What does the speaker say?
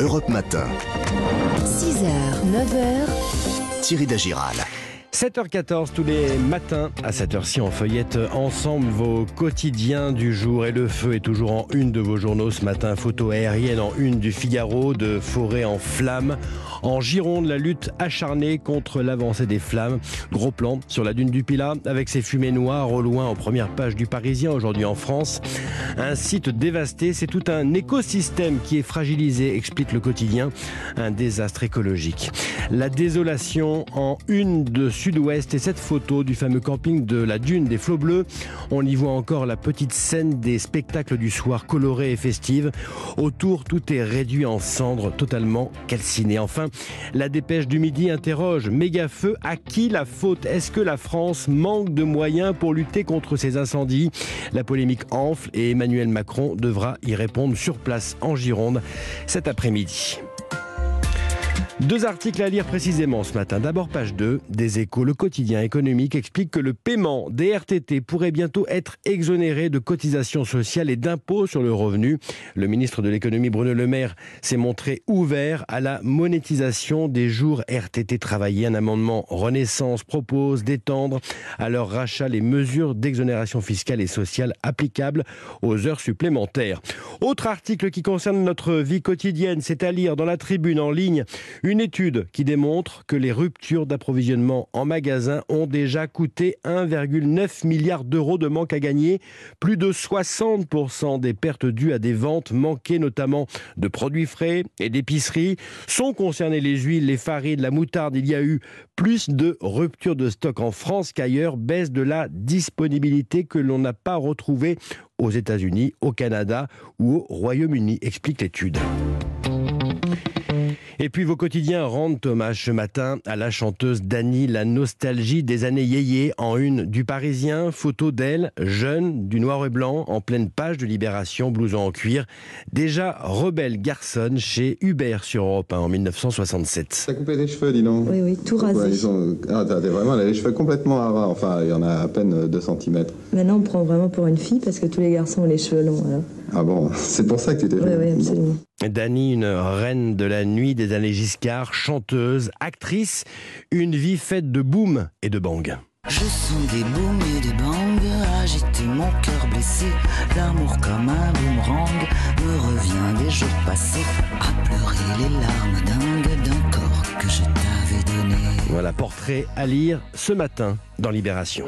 Europe Matin. 6h, 9h, Thierry Dagiral. 7h14 tous les matins. À cette heure-ci on feuillette ensemble vos quotidiens du jour et le feu est toujours en une de vos journaux ce matin. Photo aérienne en une du Figaro de forêt en flammes. En Gironde la lutte acharnée contre l'avancée des flammes. Gros plan sur la dune du Pilat avec ses fumées noires au loin en première page du Parisien aujourd'hui en France. Un site dévasté c'est tout un écosystème qui est fragilisé explique le quotidien. Un désastre écologique. La désolation en une de sud-ouest et cette photo du fameux camping de la dune des flots bleus. On y voit encore la petite scène des spectacles du soir colorés et festives. Autour, tout est réduit en cendres, totalement calciné. Enfin, la dépêche du midi interroge méga feu. À qui la faute? Est-ce que la France manque de moyens pour lutter contre ces incendies? La polémique enfle et Emmanuel Macron devra y répondre sur place en Gironde cet après-midi. Deux articles à lire précisément ce matin. D'abord, page 2 des échos. Le quotidien économique explique que le paiement des RTT pourrait bientôt être exonéré de cotisations sociales et d'impôts sur le revenu. Le ministre de l'économie, Bruno Le Maire, s'est montré ouvert à la monétisation des jours RTT travaillés. Un amendement Renaissance propose d'étendre à leur rachat les mesures d'exonération fiscale et sociale applicables aux heures supplémentaires. Autre article qui concerne notre vie quotidienne, c'est à lire dans la tribune en ligne étude qui démontre que les ruptures d'approvisionnement en magasin ont déjà coûté 1,9 milliard d'euros de manque à gagner. Plus de 60% des pertes dues à des ventes manquées, notamment de produits frais et d'épicerie, sont concernées les huiles, les farines, la moutarde. Il y a eu plus de ruptures de stock en France qu'ailleurs, baisse de la disponibilité que l'on n'a pas retrouvée aux États-Unis, au Canada ou au Royaume-Uni, explique l'étude. Et puis vos quotidiens rendent hommage ce matin à la chanteuse Dani, la nostalgie des années yéyé en une du Parisien, photo d'elle, jeune, du noir et blanc, en pleine page de Libération, blouson en cuir, déjà rebelle garçonne chez Hubert sur Europe 1 en 1967. T'as coupé les cheveux, dis donc Oui, oui, tout rasé. Ouais, ils ont... Ah, t'as vraiment les cheveux complètement à ras. Enfin, il y en a à peine 2 cm. Maintenant, on prend vraiment pour une fille parce que tous les garçons ont les cheveux longs. Alors. Ah bon, c'est pour ça que tu t'es Oui, fait. oui, absolument. Dani, une reine de la nuit des années Giscard, chanteuse, actrice, une vie faite de boom et de bang. Je sens des booms et des bangs agiter mon cœur blessé. L'amour comme un boomerang me revient des jours passés à pleurer les larmes dingues d'un corps que je t'avais donné. Voilà, portrait à lire ce matin dans Libération.